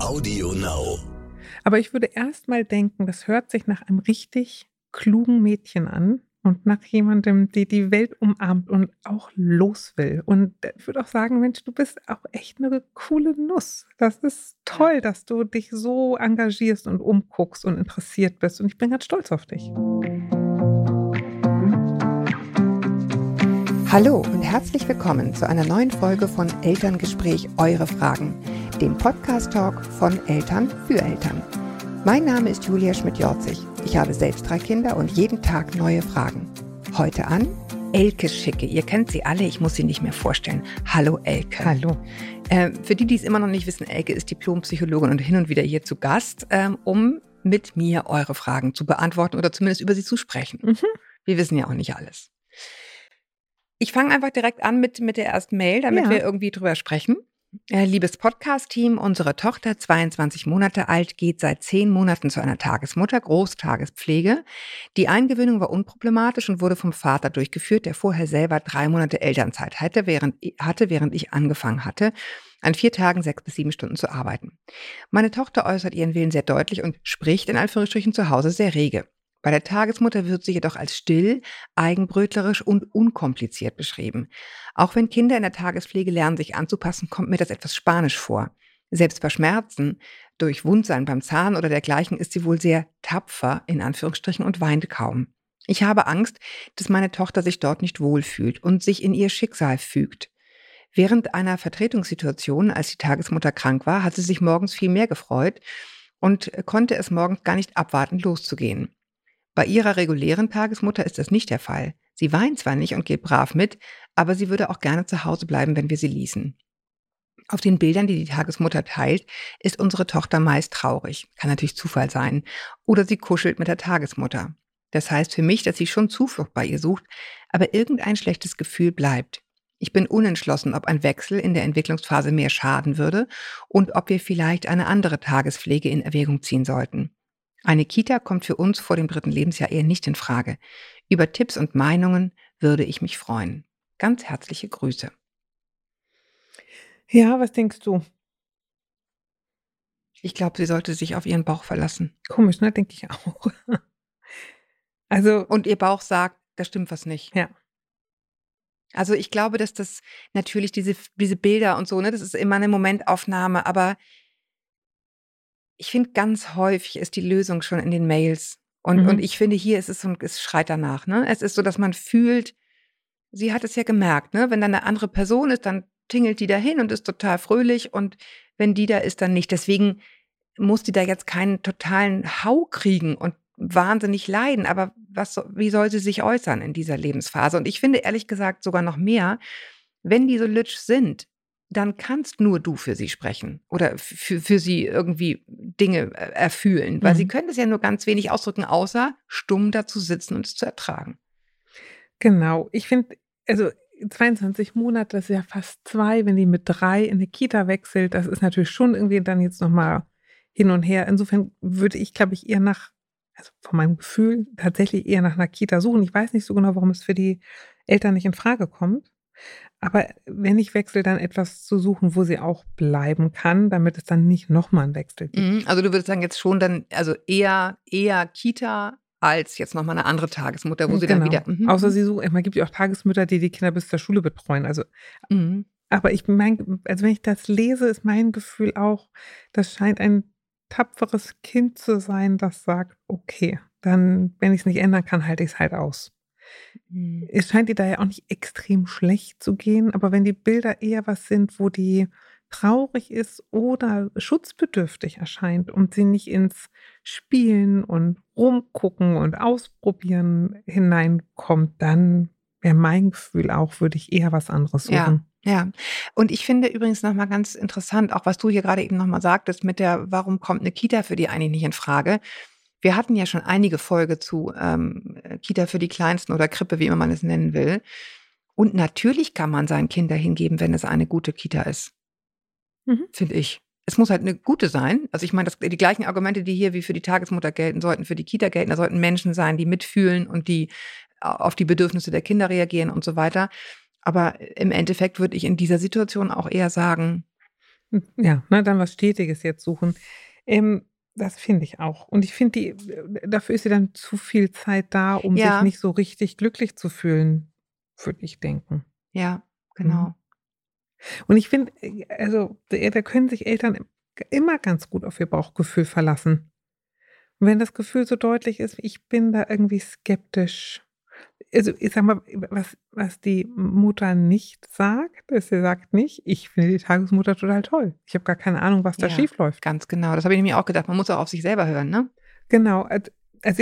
Audio Now. Aber ich würde erst mal denken, das hört sich nach einem richtig klugen Mädchen an und nach jemandem, die die Welt umarmt und auch los will. Und ich würde auch sagen, Mensch, du bist auch echt eine coole Nuss. Das ist toll, dass du dich so engagierst und umguckst und interessiert bist. Und ich bin ganz stolz auf dich. Hallo und herzlich willkommen zu einer neuen Folge von Elterngespräch Eure Fragen, dem Podcast-Talk von Eltern für Eltern. Mein Name ist Julia Schmidt-Jorzig. Ich habe selbst drei Kinder und jeden Tag neue Fragen. Heute an Elke Schicke. Ihr kennt sie alle, ich muss sie nicht mehr vorstellen. Hallo Elke. Hallo. Äh, für die, die es immer noch nicht wissen, Elke ist Diplompsychologin und hin und wieder hier zu Gast, ähm, um mit mir eure Fragen zu beantworten oder zumindest über sie zu sprechen. Mhm. Wir wissen ja auch nicht alles. Ich fange einfach direkt an mit, mit der ersten Mail, damit Ja. wir irgendwie drüber sprechen. Äh, liebes Podcast-Team, unsere Tochter, 22 Monate alt, geht seit zehn Monaten zu einer Tagesmutter, Großtagespflege. Die Eingewöhnung war unproblematisch und wurde vom Vater durchgeführt, der vorher selber drei Monate Elternzeit hatte, während, hatte, während ich angefangen hatte, an vier Tagen sechs bis sieben Stunden zu arbeiten. Meine Tochter äußert ihren Willen sehr deutlich und spricht in Anführungsstrichen zu Hause sehr rege. Bei der Tagesmutter wird sie jedoch als still, eigenbrötlerisch und unkompliziert beschrieben. Auch wenn Kinder in der Tagespflege lernen, sich anzupassen, kommt mir das etwas spanisch vor. Selbst bei Schmerzen, durch Wundsein beim Zahn oder dergleichen ist sie wohl sehr tapfer, in Anführungsstrichen, und weint kaum. Ich habe Angst, dass meine Tochter sich dort nicht wohlfühlt und sich in ihr Schicksal fügt. Während einer Vertretungssituation, als die Tagesmutter krank war, hat sie sich morgens viel mehr gefreut und konnte es morgens gar nicht abwarten, loszugehen. Bei ihrer regulären Tagesmutter ist das nicht der Fall. Sie weint zwar nicht und geht brav mit, aber sie würde auch gerne zu Hause bleiben, wenn wir sie ließen. Auf den Bildern, die die Tagesmutter teilt, ist unsere Tochter meist traurig. Kann natürlich Zufall sein. Oder sie kuschelt mit der Tagesmutter. Das heißt für mich, dass sie schon Zuflucht bei ihr sucht, aber irgendein schlechtes Gefühl bleibt. Ich bin unentschlossen, ob ein Wechsel in der Entwicklungsphase mehr schaden würde und ob wir vielleicht eine andere Tagespflege in Erwägung ziehen sollten. Eine Kita kommt für uns vor dem dritten Lebensjahr eher nicht in Frage. Über Tipps und Meinungen würde ich mich freuen. Ganz herzliche Grüße. Ja, was denkst du? Ich glaube, sie sollte sich auf ihren Bauch verlassen. Komisch, ne? Denke ich auch. Also, Und ihr Bauch sagt, da stimmt was nicht. Ja. Also ich glaube, dass das natürlich diese, diese Bilder und so, ne, das ist immer eine Momentaufnahme, aber ich finde, ganz häufig ist die Lösung schon in den Mails. Und, Mhm. und ich finde, hier ist es so, es schreit danach, ne? Es ist so, dass man fühlt, sie hat es ja gemerkt, ne? Wenn dann eine andere Person ist, dann tingelt die dahin und ist total fröhlich und wenn die da ist, dann nicht. Deswegen muss die da jetzt keinen totalen Hau kriegen und wahnsinnig leiden. Aber was, wie soll sie sich äußern in dieser Lebensphase? Und ich finde ehrlich gesagt sogar noch mehr, wenn die so lütsch sind, dann kannst nur du für sie sprechen oder für, für sie irgendwie Dinge äh, erfühlen, weil sie Mhm. können es ja nur ganz wenig ausdrücken, außer stumm dazu sitzen und es zu ertragen. genau. Ich finde, also 22 Monate, das ist ja fast zwei, wenn die mit drei in eine Kita wechselt, das ist natürlich schon irgendwie dann jetzt nochmal hin und her. Insofern würde ich, glaube ich, eher nach, also von meinem Gefühl, tatsächlich eher nach einer Kita suchen. Ich weiß nicht so genau, warum es für die Eltern nicht in Frage kommt. Aber wenn ich wechsle, dann etwas zu suchen, wo sie auch bleiben kann, damit es dann nicht nochmal einen Wechsel gibt. Mhm, Also du würdest sagen, jetzt schon dann, also eher, eher Kita als jetzt nochmal eine andere Tagesmutter, wo sie dann wieder. Mhm, Außer mhm. sie suchen, man gibt ja auch Tagesmütter, die die Kinder bis zur Schule betreuen. Also Mhm. Aber ich mein, also wenn ich das lese, ist mein Gefühl auch, das scheint ein tapferes Kind zu sein, das sagt, okay, dann, wenn ich es nicht ändern kann, halte ich es halt aus. Mhm. Es scheint ihr da ja auch nicht extrem schlecht zu gehen, aber wenn die Bilder eher was sind, wo die traurig ist oder schutzbedürftig erscheint und sie nicht ins Spielen und Rumgucken und Ausprobieren hineinkommt, dann wäre mein Gefühl auch, würde ich eher was anderes Ja. suchen. Ja, und ich finde übrigens nochmal ganz interessant, auch was du hier gerade eben nochmal sagtest, mit der, warum kommt eine Kita für die eigentlich nicht in Frage? Wir hatten ja schon einige Folge zu ähm, Kita für die Kleinsten oder Krippe, wie immer man es nennen will. Und natürlich kann man sein Kind dahin geben, wenn es eine gute Kita ist. Mhm. Finde ich. Es muss halt eine gute sein. Also ich meine, das, die gleichen Argumente, die hier wie für die Tagesmutter gelten, sollten für die Kita gelten. Da sollten Menschen sein, die mitfühlen und die auf die Bedürfnisse der Kinder reagieren und so weiter. Aber im Endeffekt würde ich in dieser Situation auch eher sagen, ja, ne, dann was Stetiges jetzt suchen. Ähm, das finde ich auch. Und ich finde, die dafür ist ja dann zu viel Zeit da, um sich Ja. nicht so richtig glücklich zu fühlen, würde ich denken. Ja, Mhm. genau. Und ich finde, also, da können sich Eltern im immer ganz gut auf ihr Bauchgefühl verlassen. Und wenn das Gefühl so deutlich ist, ich bin da irgendwie skeptisch. Also, ich sage mal, was was die Mutter nicht sagt, ist, sie sagt nicht: „Ich finde die Tagesmutter total toll. Ich habe gar keine Ahnung, was da Ja, schiefläuft.“ ganz genau. Das habe ich nämlich auch gedacht. Man muss auch auf sich selber hören, ne? Genau, also,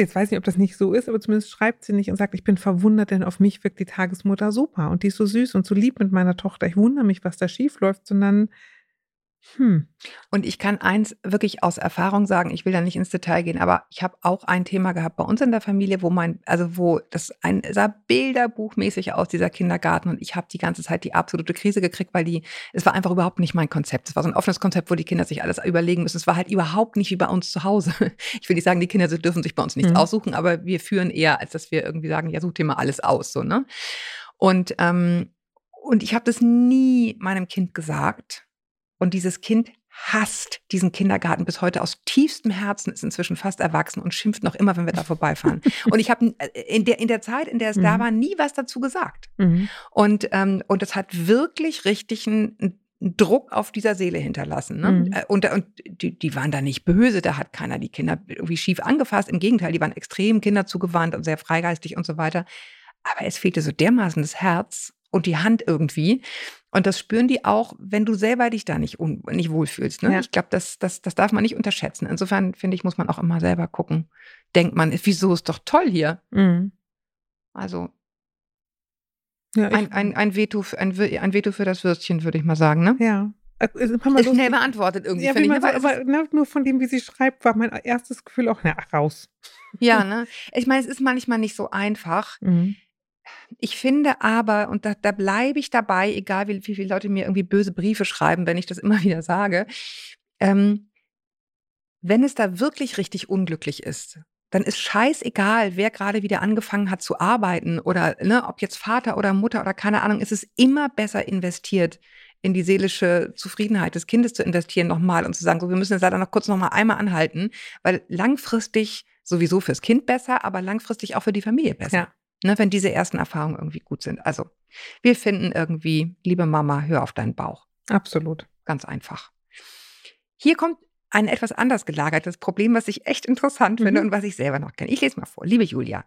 jetzt weiß ich nicht, ob das nicht so ist, aber zumindest schreibt sie nicht und sagt: „Ich bin verwundert, denn auf mich wirkt die Tagesmutter super und die ist so süß und so lieb mit meiner Tochter. Ich wundere mich, was da schiefläuft“, sondern hm. Und ich kann eins wirklich aus Erfahrung sagen, ich will da nicht ins Detail gehen, aber ich habe auch ein Thema gehabt bei uns in der Familie, wo mein also, wo das ein sah bilderbuchmäßig aus, dieser Kindergarten und ich habe die ganze Zeit die absolute Krise gekriegt, weil die es war einfach überhaupt nicht mein Konzept. Es war so 'n offenes Konzept, wo die Kinder sich alles überlegen müssen. Es war halt überhaupt nicht wie bei uns zu Hause. Ich will nicht sagen, die Kinder dürfen sich bei uns nichts Mhm. aussuchen, aber wir führen eher, als dass wir irgendwie sagen: „Ja, such dir mal alles aus“, so, ne? Und, ähm und ich habe das nie meinem Kind gesagt. Und dieses Kind hasst diesen Kindergarten bis heute aus tiefstem Herzen, ist inzwischen fast erwachsen und schimpft noch immer, wenn wir da vorbeifahren. Und ich habe äh, in der, in der Zeit, in der es da Mhm. war, nie was dazu gesagt. Mhm. Und, ähm, und das hat wirklich richtig einen, einen Druck auf dieser Seele hinterlassen. Ne? Mhm. Äh, Und, und die, die waren da nicht böse, da hat keiner die Kinder irgendwie schief angefasst. Im Gegenteil, die waren extrem kinderzugewandt und sehr freigeistig und so weiter. Aber es fehlte so dermaßen das Herz und die Hand irgendwie. Und das spüren die auch, wenn du selber dich da nicht, un nicht wohlfühlst. Ne? Ja. Ich glaube, das, das, das darf man nicht unterschätzen. Insofern finde ich, muss man auch immer selber gucken. Denkt man, wieso ist doch toll hier? Mhm. Also Ja, ein, ein, ein, Veto, für- ein, ein Veto für das Würstchen, würde ich mal sagen. Ne? ja. Ist Ist schnell beantwortet irgendwie, Ja, finde ich. Ne? so, aber ne, nur von dem, wie sie schreibt, war mein erstes Gefühl auch, na, raus. ja, ne? Ich meine, es ist manchmal nicht so einfach. Mhm. Ich finde aber, und da, da bleibe ich dabei, egal wie, wie viele Leute mir irgendwie böse Briefe schreiben, wenn ich das immer wieder sage, ähm, wenn es da wirklich richtig unglücklich ist, dann ist scheißegal, wer gerade wieder angefangen hat zu arbeiten oder ne, ob jetzt Vater oder Mutter oder keine Ahnung, es ist immer besser investiert, in die seelische Zufriedenheit des Kindes zu investieren nochmal und zu sagen, so, wir müssen jetzt leider noch kurz nochmal einmal anhalten, weil langfristig sowieso fürs Kind besser, aber langfristig auch für die Familie besser. Ja. Ne, wenn diese ersten Erfahrungen irgendwie gut sind. Also, wir finden irgendwie, liebe Mama, hör auf deinen Bauch. Absolut. Ganz einfach. Hier kommt ein etwas anders gelagertes Problem, was ich echt interessant finde Mhm. und was ich selber noch kenne. Ich lese mal vor. Liebe Julia,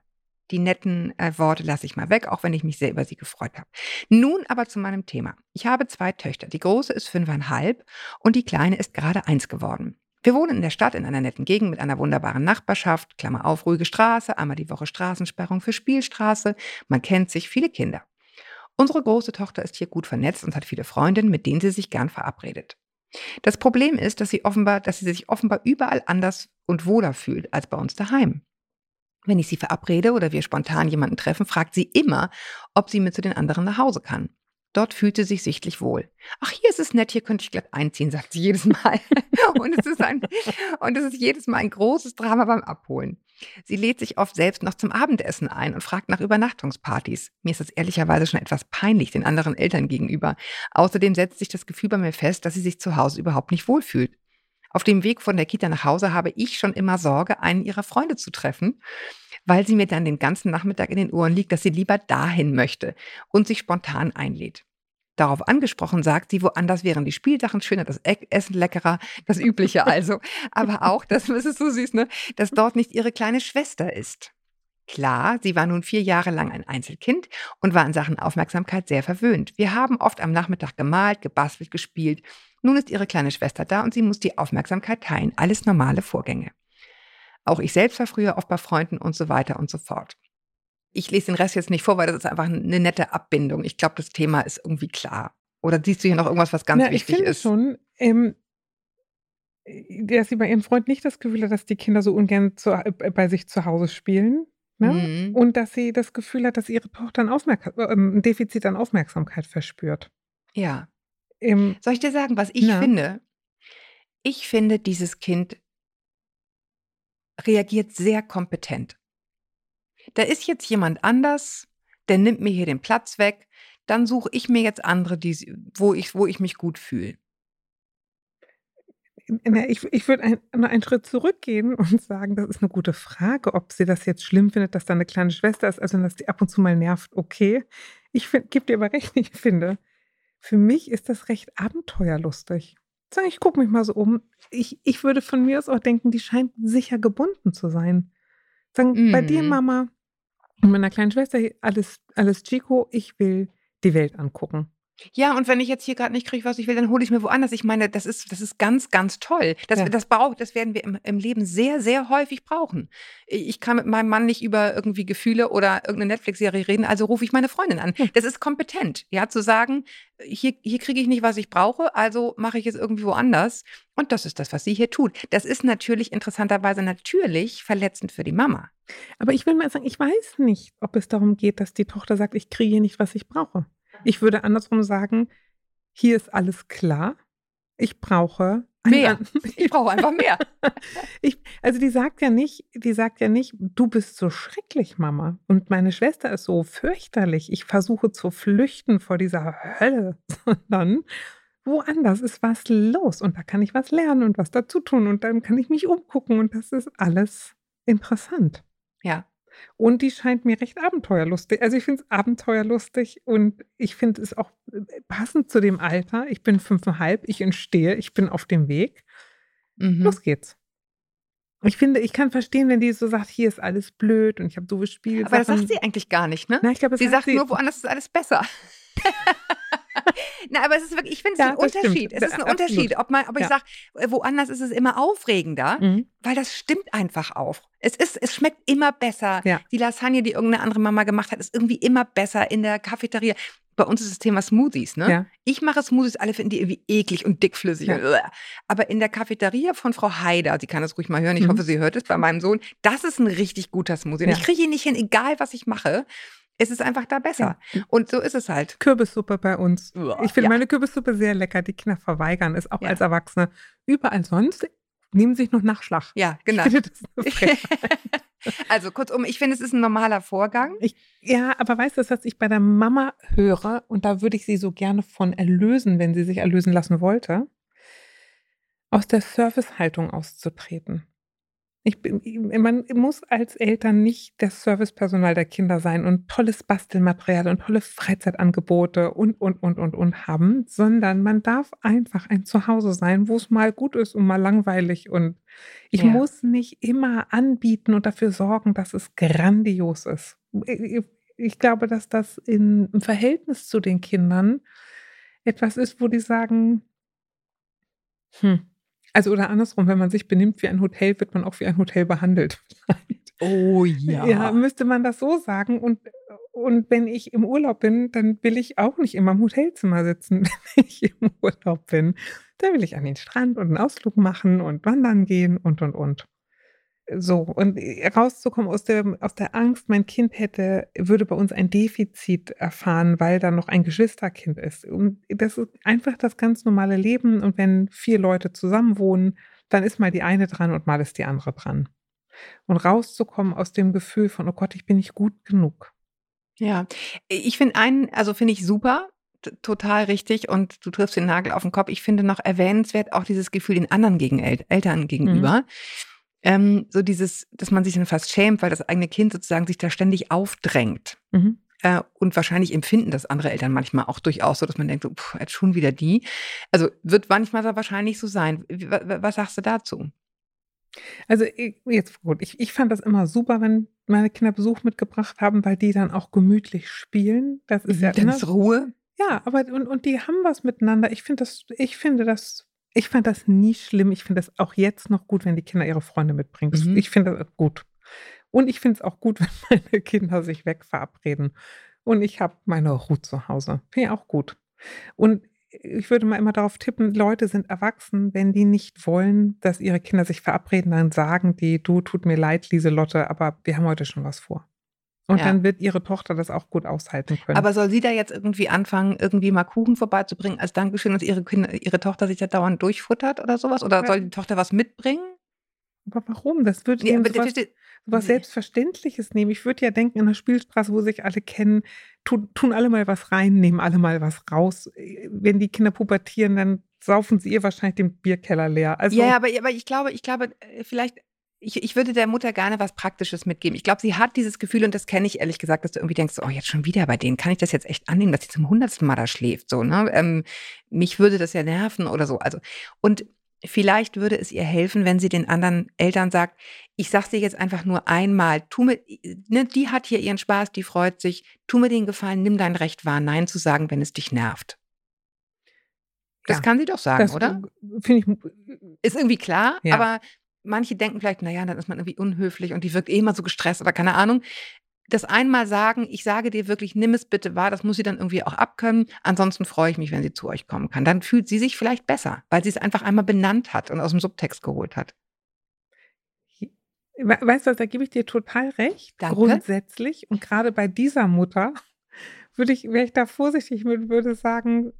die netten äh, Worte lasse ich mal weg, auch wenn ich mich sehr über sie gefreut habe. Nun aber zu meinem Thema. Ich habe zwei Töchter. Die große ist fünfeinhalb und die kleine ist gerade eins geworden. Wir wohnen in der Stadt in einer netten Gegend mit einer wunderbaren Nachbarschaft, Klammer auf, ruhige Straße, einmal die Woche Straßensperrung für Spielstraße. Man kennt sich, viele Kinder. Unsere große Tochter ist hier gut vernetzt und hat viele Freundinnen, mit denen sie sich gern verabredet. Das Problem ist, dass sie offenbar, dass sie sich offenbar überall anders und wohler fühlt als bei uns daheim. Wenn ich sie verabrede oder wir spontan jemanden treffen, fragt sie immer, ob sie mit zu den anderen nach Hause kann. Dort fühlt sie sich sichtlich wohl. Ach, hier ist es nett, hier könnte ich glatt einziehen, sagt sie jedes Mal. und, es ist ein, und es ist jedes Mal ein großes Drama beim Abholen. Sie lädt sich oft selbst noch zum Abendessen ein und fragt nach Übernachtungspartys. Mir ist das ehrlicherweise schon etwas peinlich den anderen Eltern gegenüber. Außerdem setzt sich das Gefühl bei mir fest, dass sie sich zu Hause überhaupt nicht wohlfühlt. Auf dem Weg von der Kita nach Hause habe ich schon immer Sorge, einen ihrer Freunde zu treffen, weil sie mir dann den ganzen Nachmittag in den Ohren liegt, dass sie lieber dahin möchte und sich spontan einlädt. Darauf angesprochen sagt sie, woanders wären die Spielsachen schöner, das Essen leckerer, das Übliche also. Aber auch, das das ist so süß, ne, dass dort nicht ihre kleine Schwester ist. Klar, sie war nun vier Jahre lang ein Einzelkind und war in Sachen Aufmerksamkeit sehr verwöhnt. Wir haben oft am Nachmittag gemalt, gebastelt, gespielt. Nun ist ihre kleine Schwester da und sie muss die Aufmerksamkeit teilen. Alles normale Vorgänge. Auch ich selbst war früher oft bei Freunden und so weiter und so fort. Ich lese den Rest jetzt nicht vor, weil das ist einfach eine nette Abbindung. Ich glaube, das Thema ist irgendwie klar. Oder siehst du hier noch irgendwas, was ganz Na, ich wichtig finde ist? schon, ähm, dass sie bei ihrem Freund nicht das Gefühl hat, dass die Kinder so ungern zu, äh, bei sich zu Hause spielen. Ne? Mhm. Und dass sie das Gefühl hat, dass ihre Tochter ein, Aufmerk ähm, ein Defizit an Aufmerksamkeit verspürt. Ja. Ähm, Soll ich dir sagen, was ich Ja. finde? Ich finde, dieses Kind reagiert sehr kompetent. Da ist jetzt jemand anders, der nimmt mir hier den Platz weg, dann suche ich mir jetzt andere, die, wo, ich, wo ich mich gut fühle. ich, ich würde nur einen Schritt zurückgehen und sagen, das ist eine gute Frage, ob sie das jetzt schlimm findet, dass da eine kleine Schwester ist, also dass die ab und zu mal nervt, okay. Ich gebe dir aber recht, ich finde, für mich ist das recht abenteuerlustig. Sagen, ich gucke mich mal so um. Ich, ich würde von mir aus auch denken, die scheint sicher gebunden zu sein. Sagen, mm. bei dir, mhm. Mama, und meiner kleinen Schwester, alles, alles Chico, ich will die Welt angucken. Ja, und wenn ich jetzt hier gerade nicht kriege, was ich will, dann hole ich mir woanders. Ich meine, das ist, das ist ganz, ganz toll. Das, ja. das, braucht, das werden wir im, im Leben sehr, sehr häufig brauchen. Ich kann mit meinem Mann nicht über irgendwie Gefühle oder irgendeine Netflix-Serie reden, also rufe ich meine Freundin an. Hm. Das ist kompetent, ja, zu sagen, hier, hier kriege ich nicht, was ich brauche, also mache ich es irgendwie woanders. Und das ist das, was sie hier tut. Das ist natürlich interessanterweise natürlich verletzend für die Mama. Aber ich will mal sagen, ich weiß nicht, ob es darum geht, dass die Tochter sagt, ich kriege hier nicht, was ich brauche. Ich würde andersrum sagen, hier ist alles klar. Ich brauche mehr. Ich brauche einfach mehr. ich, also die sagt ja nicht, die sagt ja nicht, du bist so schrecklich, Mama. Und meine Schwester ist so fürchterlich. Ich versuche zu flüchten vor dieser Hölle, sondern woanders ist was los und da kann ich was lernen und was dazu tun und dann kann ich mich umgucken und das ist alles interessant. Und die scheint mir recht abenteuerlustig. Also ich finde es abenteuerlustig und ich finde es auch äh, passend zu dem Alter. Ich bin fünfeinhalb, ich entstehe, ich bin auf dem Weg. Mhm. Los geht's. Ich finde, ich kann verstehen, wenn die so sagt, hier ist alles blöd und ich habe doofe Spiele. Aber das sagt sie eigentlich gar nicht, ne? Na, ich glaub, sie sagt sie nur, woanders ist alles besser. Na, aber es ist wirklich, ich finde es ja, ein Unterschied. Stimmt. Es ist ein Absolut. Unterschied, ob man, ich ja. sage, äh, woanders ist es immer aufregender, mhm. weil das stimmt einfach auf. Es ist, es schmeckt immer besser. Ja. Die Lasagne, die irgendeine andere Mama gemacht hat, ist irgendwie immer besser in der Cafeteria. Bei uns ist das Thema Smoothies, ne? Ja. Ich mache Smoothies, alle finden die irgendwie eklig und dickflüssig. Ja. aber in der Cafeteria von Frau Haider, sie kann das ruhig mal hören, ich mhm. hoffe, sie hört es bei meinem Sohn, das ist ein richtig guter Smoothie. Und ich kriege ihn nicht hin, egal was ich mache es ist einfach da besser. Ja. Und so ist es halt. Kürbissuppe bei uns. Ich finde ja. meine Kürbissuppe sehr lecker. Die Kinder verweigern es auch ja. als Erwachsene. Überall sonst nehmen sich noch Nachschlag. Ja, genau. also kurzum, ich finde, es ist ein normaler Vorgang. Ich, ja, aber weißt du, was ich bei der Mama höre, und da würde ich sie so gerne von erlösen, wenn sie sich erlösen lassen wollte, aus der Servicehaltung auszutreten. Ich man muss als Eltern nicht das Servicepersonal der Kinder sein und tolles Bastelmaterial und tolle Freizeitangebote und, und, und, und, und haben, sondern man darf einfach ein Zuhause sein, wo es mal gut ist und mal langweilig. Und ich ja. muss nicht immer anbieten und dafür sorgen, dass es grandios ist. Ich glaube, dass das in, im Verhältnis zu den Kindern etwas ist, wo die sagen, hm, also oder andersrum, wenn man sich benimmt wie ein Hotel, wird man auch wie ein Hotel behandelt. Oh ja. Ja, müsste man das so sagen. Und, und wenn ich im Urlaub bin, dann will ich auch nicht immer im Hotelzimmer sitzen, wenn ich im Urlaub bin. Da will ich an den Strand und einen Ausflug machen und wandern gehen und und und. So, und rauszukommen aus der, aus der Angst, mein Kind hätte, würde bei uns ein Defizit erfahren, weil da noch ein Geschwisterkind ist. Und das ist einfach das ganz normale Leben. Und wenn vier Leute zusammen wohnen, dann ist mal die eine dran und mal ist die andere dran. Und rauszukommen aus dem Gefühl von, oh Gott, ich bin nicht gut genug. Ja, ich finde einen, also finde ich super, total richtig und du triffst den Nagel auf den Kopf. Ich finde noch erwähnenswert auch dieses Gefühl den anderen gegen El Eltern gegenüber. Mhm ähm, so dieses, dass man sich dann fast schämt, weil das eigene Kind sozusagen sich da ständig aufdrängt. Mhm. Äh, und wahrscheinlich empfinden das andere Eltern manchmal auch durchaus so, dass man denkt, so, pff, jetzt schon wieder die. Also wird manchmal wahrscheinlich so sein. Was sagst du dazu? Also jetzt gut, ich, ich fand das immer super, wenn meine Kinder Besuch mitgebracht haben, weil die dann auch gemütlich spielen. Das ist mhm, ja immer Ruhe. Ja, aber und, und die haben was miteinander. Ich finde das, ich finde das ich fand das nie schlimm. Ich finde das auch jetzt noch gut, wenn die Kinder ihre Freunde mitbringen. Mhm. Ich finde das gut. Und ich finde es auch gut, wenn meine Kinder sich wegverabreden. Und ich habe meine Ruhe zu Hause. Finde ich auch gut. Und ich würde mal immer darauf tippen, Leute sind erwachsen, wenn die nicht wollen, dass ihre Kinder sich verabreden, dann sagen die, du tut mir leid, Lieselotte, aber wir haben heute schon was vor. Und ja. dann wird ihre Tochter das auch gut aushalten können. Aber soll sie da jetzt irgendwie anfangen, irgendwie mal Kuchen vorbeizubringen, als Dankeschön, dass ihre, Kinder, ihre Tochter sich da dauernd durchfuttert oder sowas? Oder ja. soll die Tochter was mitbringen? Aber warum? Das würde ja, sowas, sowas Selbstverständliches nehmen. Ich würde ja denken, in der Spielstraße, wo sich alle kennen, tun, tun alle mal was rein, nehmen alle mal was raus. Wenn die Kinder pubertieren, dann saufen sie ihr wahrscheinlich den Bierkeller leer. Also, ja, aber, aber ich glaube, ich glaube, äh, vielleicht ich, ich würde der Mutter gerne was Praktisches mitgeben. Ich glaube, sie hat dieses Gefühl, und das kenne ich ehrlich gesagt, dass du irgendwie denkst, oh, jetzt schon wieder bei denen, kann ich das jetzt echt annehmen, dass sie zum hundertsten Mal da schläft? So, ne? Ähm, mich würde das ja nerven oder so. Also, und vielleicht würde es ihr helfen, wenn sie den anderen Eltern sagt, ich sag's dir jetzt einfach nur einmal, tu mir, ne, die hat hier ihren Spaß, die freut sich, tu mir den Gefallen, nimm dein Recht wahr, Nein zu sagen, wenn es dich nervt. Das ja, kann sie doch sagen, oder? Finde ich. Ist irgendwie klar, ja. aber manche denken vielleicht, naja, dann ist man irgendwie unhöflich und die wirkt eh immer so gestresst oder keine Ahnung. Das einmal sagen, ich sage dir wirklich, nimm es bitte wahr, das muss sie dann irgendwie auch abkönnen. Ansonsten freue ich mich, wenn sie zu euch kommen kann. Dann fühlt sie sich vielleicht besser, weil sie es einfach einmal benannt hat und aus dem Subtext geholt hat. Weißt du, da gebe ich dir total recht. Danke. Grundsätzlich. Und gerade bei dieser Mutter würde ich, wäre ich da vorsichtig mit, würde sagen,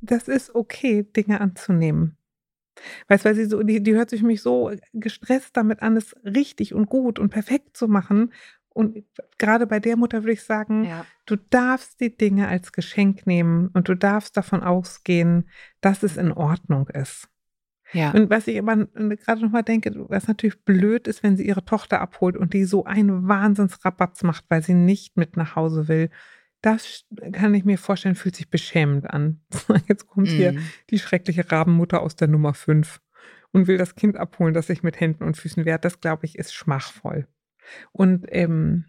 das ist okay, Dinge anzunehmen. Weißt du, weil sie so, die, die hört sich mich so gestresst damit an, es richtig und gut und perfekt zu machen. Und gerade bei der Mutter würde ich sagen, ja. du darfst die Dinge als Geschenk nehmen und du darfst davon ausgehen, dass es in Ordnung ist. Ja. Und was ich aber gerade nochmal denke, was natürlich blöd ist, wenn sie ihre Tochter abholt und die so einen Wahnsinnsrabatz macht, weil sie nicht mit nach Hause will das kann ich mir vorstellen, fühlt sich beschämend an. Jetzt kommt mm. hier mhm. die schreckliche Rabenmutter aus der Nummer 5 und will das Kind abholen, das sich mit Händen und Füßen wehrt. Das, glaube ich, ist schmachvoll. Und, ähm,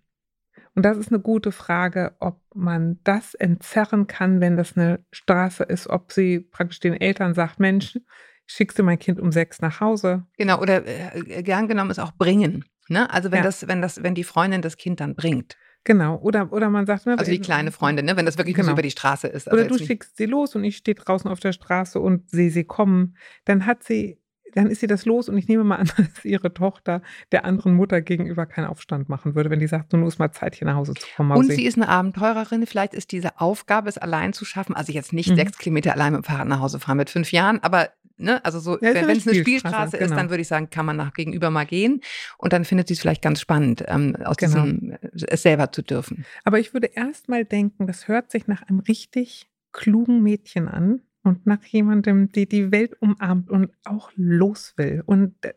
und das ist eine gute Frage, ob man das entzerren kann, wenn das eine Straße ist, ob sie praktisch den Eltern sagt, Mensch, schickst du mein Kind um sechs nach Hause. Genau, oder äh, gern genommen ist auch bringen. Ne? Also wenn ja. das, wenn das, wenn die Freundin das Kind dann bringt. Genau, oder, oder man sagt, ne, also die kleine Freundin, ne, wenn das wirklich genau. über die Straße ist. Also oder du schickst sie los und ich stehe draußen auf der Straße und sehe sie kommen, dann hat sie, dann ist sie das los und ich nehme mal an, dass ihre Tochter der anderen Mutter gegenüber keinen Aufstand machen würde, wenn die sagt, nun ist mal Zeit, hier nach Hause zu kommen. Und sie ist eine Abenteurerin, vielleicht ist diese Aufgabe, es allein zu schaffen, also jetzt nicht mhm. sechs Kilometer allein mit dem Fahrrad nach Hause fahren mit fünf Jahren, aber ne, also so, ja, wenn es eine Spielstraße genau. ist, dann würde ich sagen, kann man nach gegenüber mal gehen und dann findet sie es vielleicht ganz spannend, ähm, aus genau. diesem äh, es selber zu dürfen. Aber ich würde erst mal denken, das hört sich nach einem richtig klugen Mädchen an und nach jemandem, die die Welt umarmt und auch los will und äh,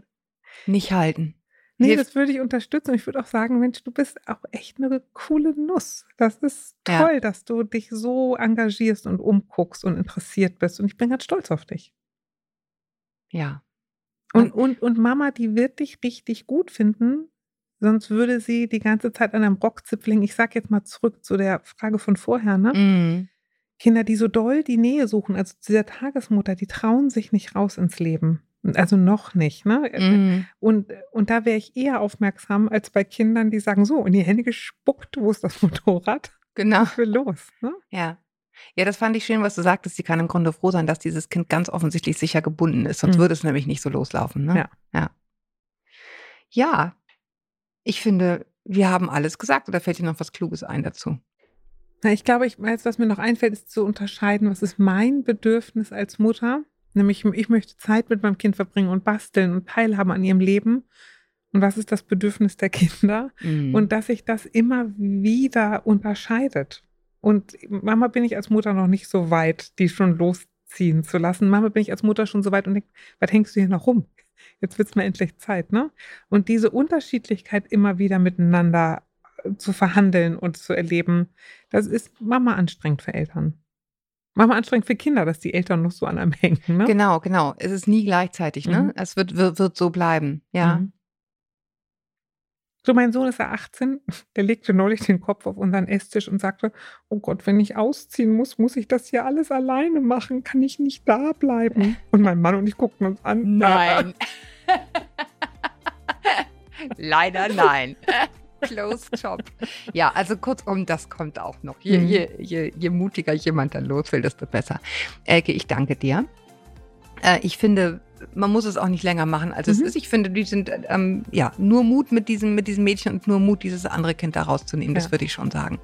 nicht halten. Nee, das würde ich unterstützen. Ich würde auch sagen, Mensch, du bist auch echt eine coole Nuss. Das ist toll, ja. dass du dich so engagierst und umguckst und interessiert bist. Und ich bin ganz stolz auf dich. Ja. Und, und, und Mama, die wird dich richtig gut finden, sonst würde sie die ganze Zeit an einem Rockzipfel Ich sage jetzt mal zurück zu der Frage von vorher, ne? Mm. Kinder, die so doll die Nähe suchen, also dieser Tagesmutter, die trauen sich nicht raus ins Leben. Also noch nicht, ne? Mm. Und, und da wäre ich eher aufmerksam als bei Kindern, die sagen, so, in die Hände gespuckt, wo ist das Motorrad? Genau. Ich will los. Ne? Ja. Ja, das fand ich schön, was du sagtest. Sie kann im Grunde froh sein, dass dieses Kind ganz offensichtlich sicher gebunden ist. Sonst mhm. würde es nämlich nicht so loslaufen. Ne? Ja. ja. Ja. Ich finde, wir haben alles gesagt. Oder fällt dir noch was Kluges ein dazu? Na, ich glaube, ich weiß, was mir noch einfällt, ist zu unterscheiden, was ist mein Bedürfnis als Mutter. Nämlich, ich möchte Zeit mit meinem Kind verbringen und basteln und teilhaben an ihrem Leben. Und was ist das Bedürfnis der Kinder? Mhm. Und dass sich das immer wieder unterscheidet. Und Mama bin ich als Mutter noch nicht so weit, die schon losziehen zu lassen. Mama bin ich als Mutter schon so weit und denke, was hängst du hier noch rum? Jetzt wird es mir endlich Zeit, ne? Und diese Unterschiedlichkeit immer wieder miteinander äh, zu verhandeln und zu erleben, das ist Mama anstrengend für Eltern. Mama anstrengend für Kinder, dass die Eltern noch so an einem hängen. Ne? Genau, genau. Es ist nie gleichzeitig, ne? Mhm. Es wird, wird, wird so bleiben, ja. Mhm. So, mein Sohn ist ja 18, der legte neulich den Kopf auf unseren Esstisch und sagte, oh Gott, wenn ich ausziehen muss, muss ich das hier alles alleine machen, kann ich nicht da bleiben. Und mein Mann und ich guckten uns an. Nein. Leider nein. Closed Shop. Ja, also kurzum, das kommt auch noch. Je, mhm. je, je, je mutiger jemand dann los will, desto besser. Elke, ich danke dir. Äh, ich finde, man muss es auch nicht länger machen, als mhm. es ist. Ich finde, die sind ähm, ja nur Mut mit diesem, mit diesem Mädchen und nur Mut, dieses andere Kind da rauszunehmen. Ja. Das würde ich schon sagen.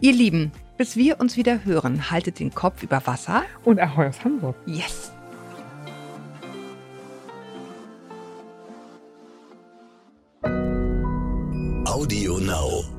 Ihr Lieben, bis wir uns wieder hören, haltet den Kopf über Wasser. Und Ahoi aus Hamburg. Yes. Audio Now.